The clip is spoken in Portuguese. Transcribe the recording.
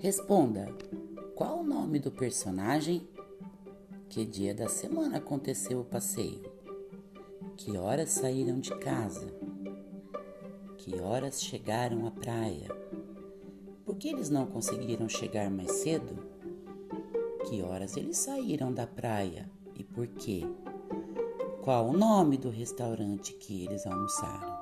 Responda: qual o nome do personagem? Que dia da semana aconteceu o passeio? Que horas saíram de casa? Que horas chegaram à praia? Por que eles não conseguiram chegar mais cedo? Que horas eles saíram da praia e por quê? Qual o nome do restaurante que eles almoçaram?